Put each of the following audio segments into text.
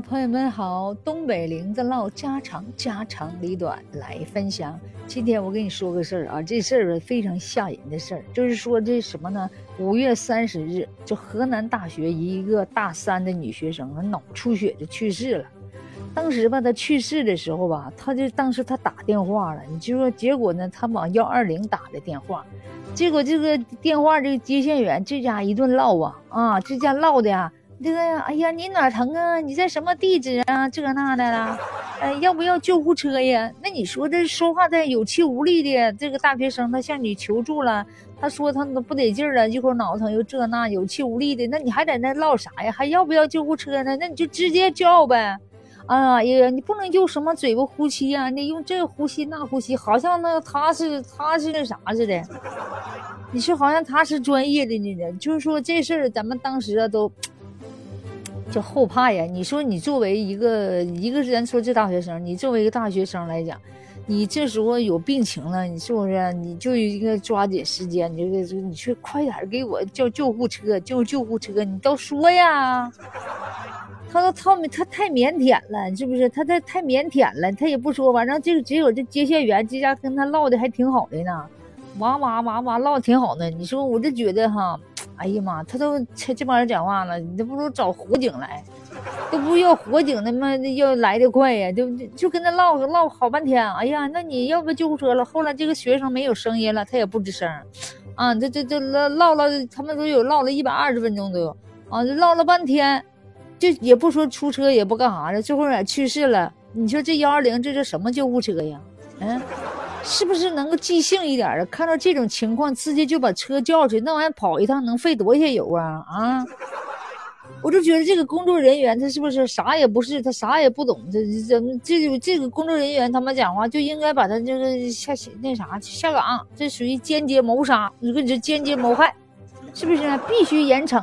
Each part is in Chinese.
朋友们好，东北林子唠家常，家长里短来分享。今天我跟你说个事儿啊，这事儿非常吓人的事儿，就是说这什么呢？五月三十日，就河南大学一个大三的女学生脑出血就去世了。当时吧，她去世的时候吧，她就当时她打电话了，你就说结果呢，她往幺二零打的电话，结果这个电话这个接线员这家一顿唠啊啊，这家唠的呀。这个呀，哎呀，你哪疼啊？你在什么地址啊？这那的了，哎，要不要救护车呀？那你说这说话的有气无力的，这个大学生他向你求助了，他说他都不得劲了，一会儿脑疼又这那，有气无力的，那你还在那唠啥呀？还要不要救护车呢？那你就直接叫呗。啊呀，你不能用什么嘴巴呼吸呀？你用这呼吸那呼吸，好像那他是他是那啥似的。你说好像他是专业的呢？就是说这事儿，咱们当时啊都。就后怕呀！你说你作为一个一个人说这大学生，你作为一个大学生来讲，你这时候有病情了，你是不是？你就应该抓紧时间，你这个你去快点给我叫救护车，叫救护车！你都说呀，他都他他太腼腆了，是不是？他太太腼腆了，他也不说。反正这只有这接线员这家跟他唠的还挺好的呢，哇哇哇哇唠的挺好的。你说我就觉得哈。哎呀妈，他都这这帮人讲话了，你都不如找火警来，都不要火警他妈要来的快呀，就就跟他唠唠好半天。哎呀，那你要不救护车了？后来这个学生没有声音了，他也不吱声，啊，这这这唠唠了，他们都有唠了一百二十分钟都有，啊，唠了半天，就也不说出车，也不干啥的，最后也去世了。你说这幺二零这是什么救护车呀？嗯。是不是能够即兴一点啊？看到这种情况，直接就把车叫去，那玩意跑一趟能费多些油啊？啊！我就觉得这个工作人员他是不是啥也不是，他啥也不懂，这怎么这这个工作人员他们讲话就应该把他这个下那啥下岗，这属于间接谋杀，你说你这间接谋害，是不是？必须严惩。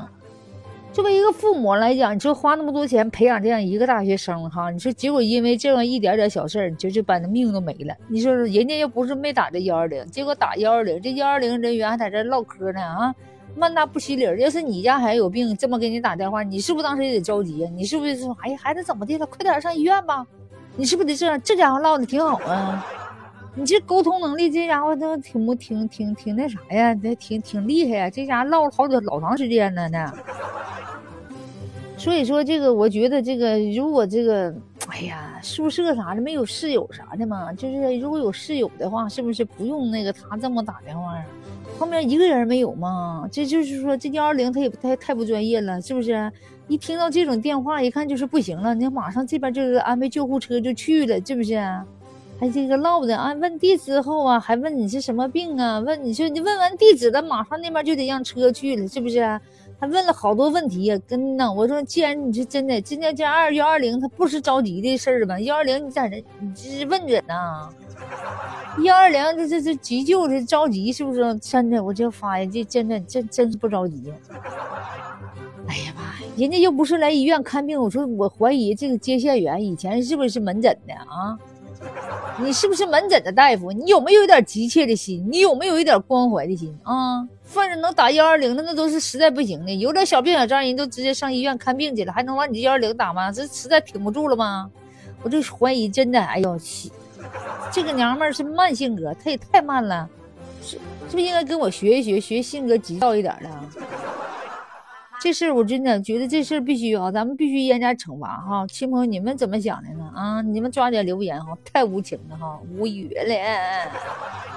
作为一个父母来讲，你说花那么多钱培养这样一个大学生哈，你说结果因为这样一点点小事儿，就就把那命都没了。你说人家又不是没打这幺二零，结果打幺二零，这幺二零人员还在这唠嗑呢啊，慢大不稀理。要是你家孩子有病，这么给你打电话，你是不是当时也得着急啊？你是不是说，哎呀，孩子怎么的了？快点上医院吧。你是不是得这样？这家伙唠的挺好啊，你这沟通能力，这家伙都挺不挺挺挺那啥呀？这挺挺厉害呀，这家伙唠了好久老长时间了呢。所以说这个，我觉得这个，如果这个，哎呀，宿舍啥的没有室友啥的嘛，就是如果有室友的话，是不是不用那个他这么打电话啊？旁边一个人没有吗？这就是说这幺二零他也不太太不专业了，是不是？一听到这种电话，一看就是不行了，你马上这边就是安排救护车就去了，是不是？还这个唠的啊，问地之后啊，还问你是什么病啊？问你说你问完地址了，马上那边就得让车去了，是不是？还问了好多问题呀，跟呢，我说既然你是真的，今天这二幺二零，他不是着急的事儿吧？幺二零你在这，你这是问诊呐？幺二零这这这急救的着急是不是？真的，我就发现这真的真真是不着急。哎呀妈呀，人家又不是来医院看病，我说我怀疑这个接线员以前是不是门诊的啊？你是不是门诊的大夫？你有没有一点急切的心？你有没有一点关怀的心啊？犯人能打幺二零的，那都是实在不行的。有点小病小灾，人都直接上医院看病去了，还能往你这幺二零打吗？这实在挺不住了吗？我就怀疑，真的，哎呦，去！这个娘们儿是慢性格，她也太慢了，是是不是应该跟我学一学，学性格急躁一点的？这事儿我真的觉得这事儿必须啊，咱们必须严加惩罚哈，亲朋你们怎么想的呢？啊，你们抓紧留言哈，太无情了哈，无语了。